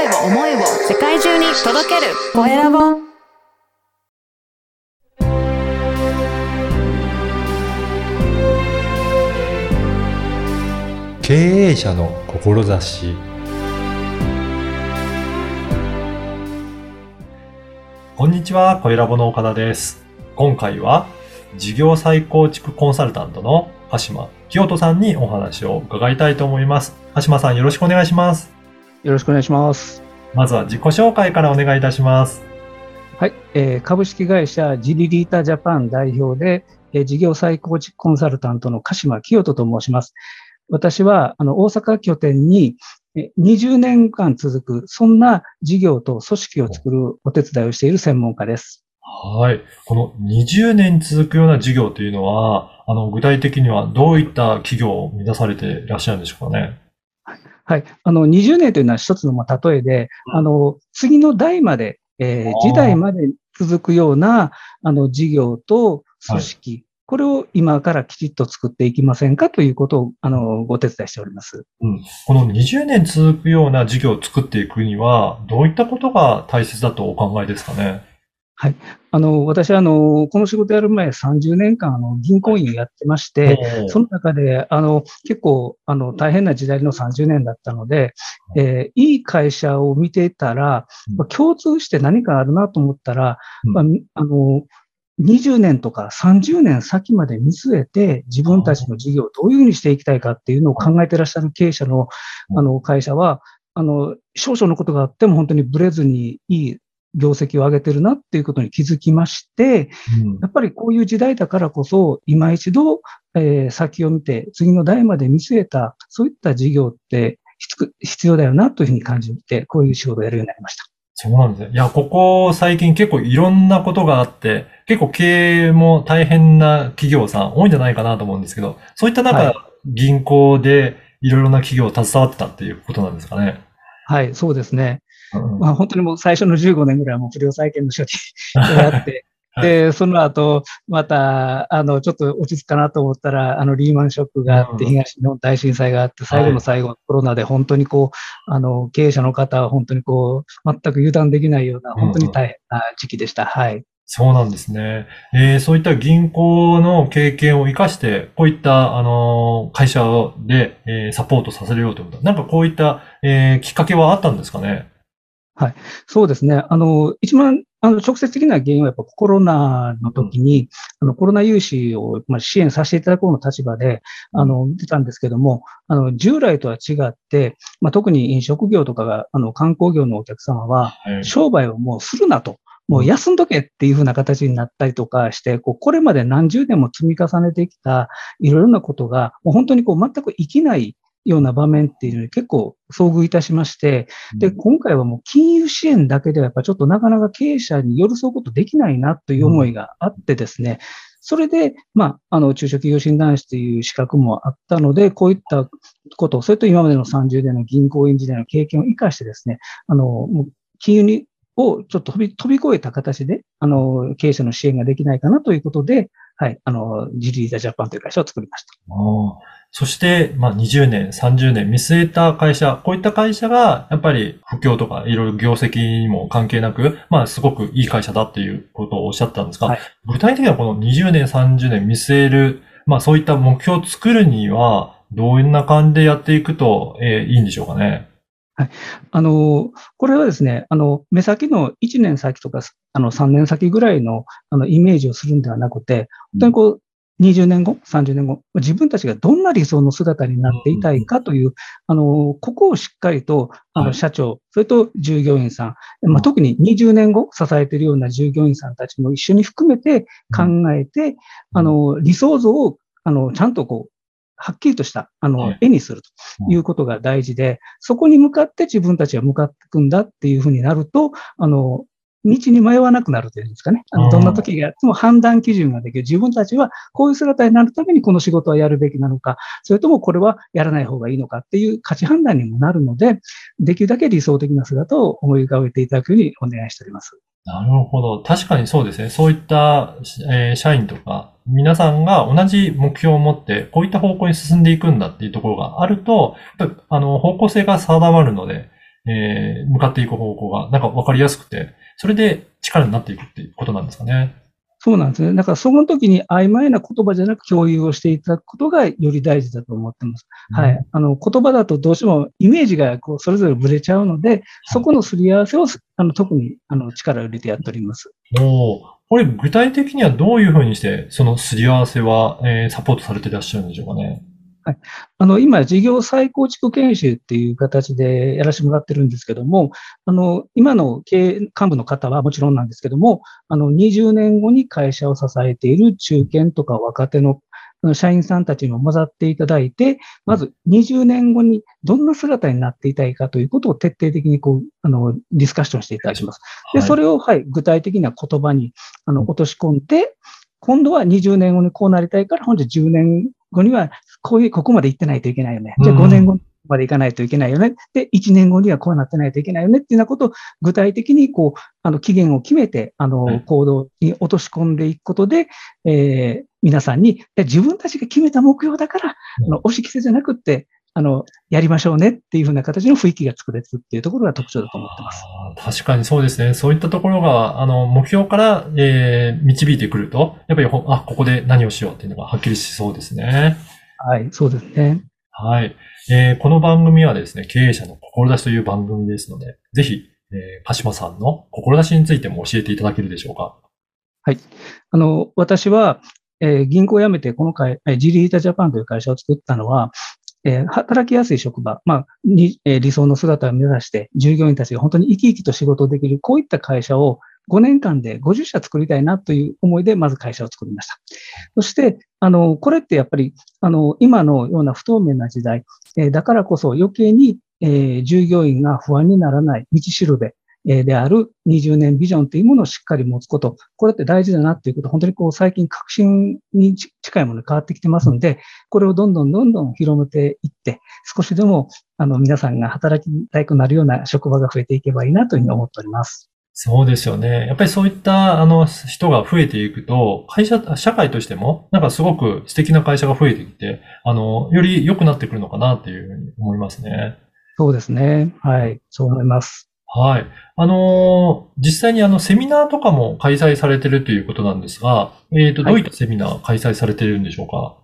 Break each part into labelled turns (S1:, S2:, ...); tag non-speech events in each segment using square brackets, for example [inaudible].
S1: 声を、思いを世界中に届けるコエラボ。
S2: 経営者の志こんにちは、コエラボの岡田です。今回は事業再構築コンサルタントの鹿島清人さんにお話を伺いたいと思います。鹿島さんよろしくお願いします。
S3: よろしくお願いします。
S2: まずは自己紹介からお願いいたします。
S3: はい、えー株式会社ジリリータジャパン代表で、えー事業再構築コンサルタントの鹿島清人と申します。私はあの大阪拠点にえー20年間続く、そんな事業と組織を作るお手伝いをしている専門家です。
S2: はい。この20年続くような事業というのは、あの、具体的にはどういった企業を目指されていらっしゃるんでしょうかね。
S3: はい。あの、20年というのは一つのまあ例えで、あの、次の代まで、えー時代まで続くような、あの、事業と組織、これを今からきちっと作っていきませんかということを、あの、ご手伝いしております。
S2: うん。この20年続くような事業を作っていくには、どういったことが大切だとお考えですかね？
S3: あの、私は、あの、この仕事やる前30年間、あの、銀行員をやってまして、その中で、あの、結構、あの、大変な時代の30年だったので、えーいい会社を見ていたら、
S2: うん。
S3: まあ共通して何かあるなと思ったら、
S2: うん。
S3: まあ、みあの、20年とか30年先まで見据えて、自分たちの事業をどういうふうにしていきたいかっていうのを考えてらっしゃる経営者の、
S2: うん。
S3: あの、会社は、あの、少々のことがあっても本当にブレずにいい業績を上げてるなっていうことに気づきまして、
S2: うん
S3: やっぱりこういう時代だからこそ、今一度、えー先を見て、次の代まで見据えた、そういった事業って必必要だよなというふうに感じて、こういう仕事をやるようになりました。
S2: そうなんですね。いや、ここ最近結構いろんなことがあって、結構経営も大変な企業さん多いんじゃないかなと思うんですけど、そういった中、
S3: はい
S2: 銀行でいろいろな企業を携わってたっていうことなんですかね。
S3: はい、そうですね。
S2: うん
S3: まあ、本当にもう最初の15年ぐらいはもう不良債権の処理 [laughs] をやって、
S2: は [laughs] い
S3: で、その後、また、あの、ちょっと落ち着くかなと思ったら、あの、リーマンショックがあって、
S2: うん
S3: 東日本大震災があって、最後の最後、コロナで本当にこう、あの、経営者の方は本当にこう、全く油断できないような、本当に大変な時期でした。はい。
S2: そうなんですね。えーそういった銀行の経験を活かして、こういった、あのー会社で、えーサポートさせるようということ。なんかこういった、えーきっかけはあったんですかね？
S3: そうですね。あの、一番、あの、直接的な原因はやっぱコロナの時に、あの、コロナ融資を、まあ、支援させていただくような立場で、あの、見てたんですけども、あの、従来とは違って、まあ、特に飲食業とかが、あの、観光業のお客様は、
S2: はい。
S3: 商売をもうするなと。もう休んどけっていう風な形になったりとかして、こう、これまで何十年も積み重ねてきたいろいろなことが、もう本当にこう、全く生きないような場面っていうのに結構遭遇いたしまして、で、今回はもう金融支援だけではやっぱちょっとなかなか経営者に寄り添うことできないなという思いがあってですね、それで、まあ、あの、中小企業診断士という資格もあったので、こういったこと、それと今までの30年の銀行員時代の経験を生かしてですね、あの、もう金融に、をちょっと飛び飛び越えた形で、あの、経営者の支援ができないかなということで、はい、あの、ジリーザジャパンという会社を作りました。
S2: そして、まあ、20年、30年見据えた会社、こういった会社が、やっぱり不況とかいろいろ業績にも関係なく、まあ、すごくいい会社だっていうことをおっしゃったんですが、
S3: はい。
S2: 具体的にはこの20年、30年見据える、まあ、そういった目標を作るには、どんな感じでやっていくと、えーいいんでしょうかね？
S3: あの、これはですね、あの、目先の1年先とか、あの、3年先ぐらいの、あの、イメージをするんではなくて、本当にこう、20年後、30年後、自分たちがどんな理想の姿になっていたいかという、あの、ここをしっかりと、あの、
S2: はい。
S3: 社長、それと従業員さん、
S2: うん。
S3: まあ、特に20年後支えているような従業員さんたちも一緒に含めて考えて、あの、理想像を、あの、ちゃんとこう、はっきりとした、あの
S2: はい、
S3: 絵にするということが大事で、そこに向かって自分たちは向かっていくんだっていうふうになると、あの、道に迷わなくなるというんですかね。あ
S2: うん
S3: のどんな時があっても判断基準ができる。自分たちはこういう姿になるためにこの仕事はやるべきなのか、それともこれはやらない方がいいのかっていう価値判断にもなるので、できるだけ理想的な姿を思い浮かべていただくようにお願いしております。
S2: なるほど。確かにそうですね。そういった、えー社員とか、皆さんが同じ目標を持って、こういった方向に進んでいくんだっていうところがあると、あの、方向性が定まるので、えー向かっていく方向が、なんか分かりやすくて、それで力になっていくっていうことなんですかね。
S3: そうなんですね。だからその時に曖昧な言葉じゃなく共有をしていただくことがより大事だと思ってます。はい。あの、言葉だとどうしてもイメージがこうそれぞれぶれちゃうので、そこのすり合わせをあの特にあの力を入れてやっております。
S2: おーこれ具体的にはどういうふうにして、そのすり合わせは、えーサポートされていらっしゃるんでしょうかね。
S3: あの、今、事業再構築研修っていう形でやらせてもらってるんですけども、あの、今の経営幹部の方はもちろんなんですけども、あの、20年後に会社を支えている中堅とか若手の社員さんたちにも混ざっていただいて、まず20年後にどんな姿になっていたいかということを徹底的にこう、あの、ディスカッションしていただきます。で、そ
S2: れ、
S3: れを、はい、具体的な言葉に、あの、落とし込んで、今度は20年後にこうなりたいから、本日10年後には、こういう、ここまで行ってないといけないよね。じゃあ
S2: うん
S3: 5年後まで行かないといけないよね。で、1年後にはこうなってないといけないよねっていうようなことを具体的に、こう、あの、期限を決めて、あ
S2: はい
S3: の、行動に落とし込んでいくことで、えー皆さんに、自分たちが決めた目標だから、
S2: うん
S3: あの、押し着せじゃなくって、あの、やりましょうねっていうふうな形の雰囲気が作れるっていうところが特徴だと思ってます。
S2: 確かにそうですね。そういったところが、あの、目標から、えー導いてくると、やっぱりほ、あ、ここで何をしようっていうのがはっきりしそうですね。
S3: はい、そうですね。
S2: はい。えーこの番組はですね、経営者の志という番組ですので、ぜひ、えー鹿島さんの志についても教えていただけるでしょうか？
S3: あの、私は、えー銀行を辞めて、この会、えージリータジャパンという会社を作ったのは、えー働きやすい職場、まあ、に、えー理想の姿を目指して、従業員たちが本当に生き生きと仕事をできる、こういった会社を5年間で50社作りたいなという思いで、まず会社を作りました。そして、あの、これってやっぱり、あの、今のような不透明な時代、えだからこそ余計に、え従業員が不安にならない道しるべ、えである20年ビジョンというものをしっかり持つこと、これって大事だなっていうこと、本当にこう最近革新に近いものに変わってきてますので、これをどんどんどんどん広めていって、少しでもあの皆さんが働きたくなるような職場が増えていけばいいなというふうに思っております。
S2: そうですよね。やっぱりそういった、あの、人が増えていくと、会社、社会としても、なんかすごく素敵な会社が増えてきて、あの、より良くなってくるのかなっていうふうに思いますね。
S3: そうですね。はい。そう思います。
S2: はい。あのー実際にあの、セミナーとかも開催されてるということなんですが、えっと、
S3: はい
S2: どういったセミナー開催されているんでしょうか？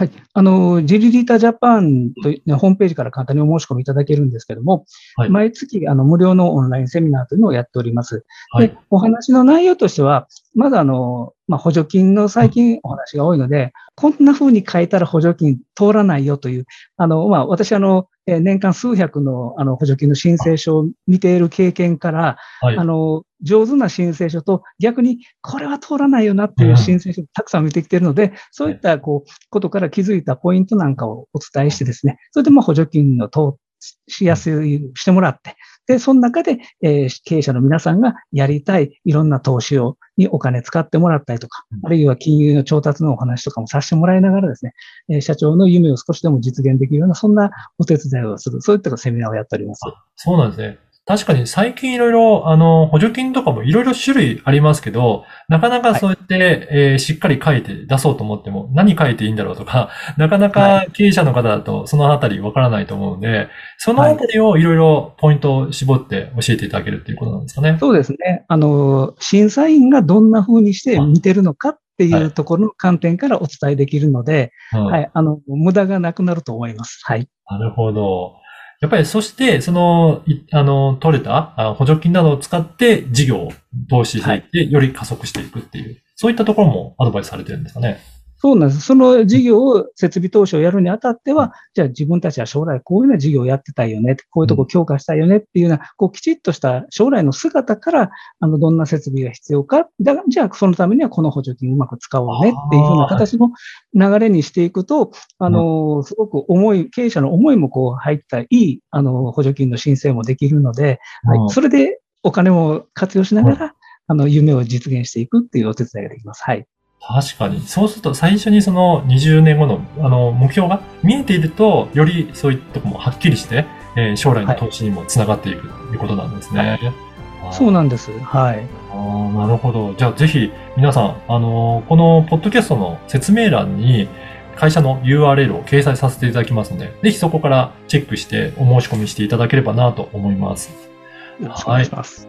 S3: はい。あの、ジリリータジャパンという、ねホームページから簡単にお申し込みいただけるんですけども、
S2: はい
S3: 毎月、あの、無料のオンラインセミナーというのをやっております。
S2: はい
S3: で、お話の内容としては、まずあの、まあ、補助金の最近お話が多いので、こんな風に書いたら補助金通らないよという、あの、まあ、私あの、えー年間数百のあの補助金の申請書を見ている経験から、
S2: はい
S3: あ。の、上手な申請書と逆にこれは通らないよなっていう申請書をたくさん見てきているので、そういったこう、ことから気づいたポイントなんかをお伝えしてですね、それでまあ補助金の通しやすい、してもらって、で、その中で、えー経営者の皆さんがやりたいいろんな投資を、にお金使ってもらったりとか
S2: うん、
S3: あるいは金融の調達のお話とかもさせてもらいながらですね、えー社長の夢を少しでも実現できるような、そんなお手伝いをする、そういったセミナーをやっております。
S2: あそうなんですね。確かに最近いろいろ、あの、補助金とかもいろいろ種類ありますけど、なかなかそうやって、えーしっかり書いて出そうと思っても、何書いていいんだろうとか、[laughs] なかなか経営者の方だとそのあたりわからないと思うので、そのあたりをいろいろポイントを絞って教えていただけるっていうことなんですかね。
S3: そうですね。あの、審査員がどんな風にして見てるのかっていうところの観点からお伝えできるので、
S2: うん
S3: はい、あの、無駄がなくなると思います。はい。
S2: なるほど。やっぱりそして、その、いあの、取れたあ補助金などを使って事業を投資していって、より加速していくっていう、そういったところもアドバイスされてるんですかね。
S3: そうなんです。その事業を、設備投資をやるにあたっては、じゃあ自分たちは将来こういうような事業をやってたいよね、こういうとこ強化したいよねっていうような、こうきちっとした将来の姿から、あの、どんな設備が必要か、だがじゃあそのためにはこの補助金をうまく使おうねっていうふうな形の流れにしていくと、あの、すごく思い、経営者の思いもこう入ったいい、あの、補助金の申請もできるので、
S2: うん
S3: はい、それでお金も活用しながら、あの、夢を実現していくっていうお手伝いができます。はい。
S2: 確かに。そうすると、最初にその20年後のあの目標が見えていると、よりそういったところもはっきりして、えー将来の投資にもつながっていくということなんですね。あー
S3: そうなんです。はい。
S2: あーなるほど。じゃあぜひ皆さん、あのーこのポッドキャストの説明欄に会社の URL を掲載させていただきますので、ぜひそこからチェックしてお申し込みしていただければなと思います。
S3: よろしくお願いします。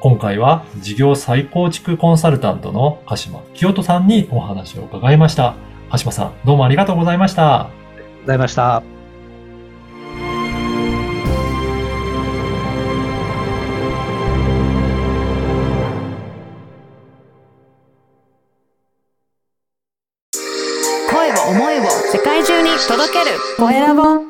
S2: 今回は事業再構築コンサルタントの鹿島清人さんにお話を伺いました。鹿島さん、どうもありがとうございました。
S3: ありがとうございました。
S1: 声を思いを世界中に届けるコエラボ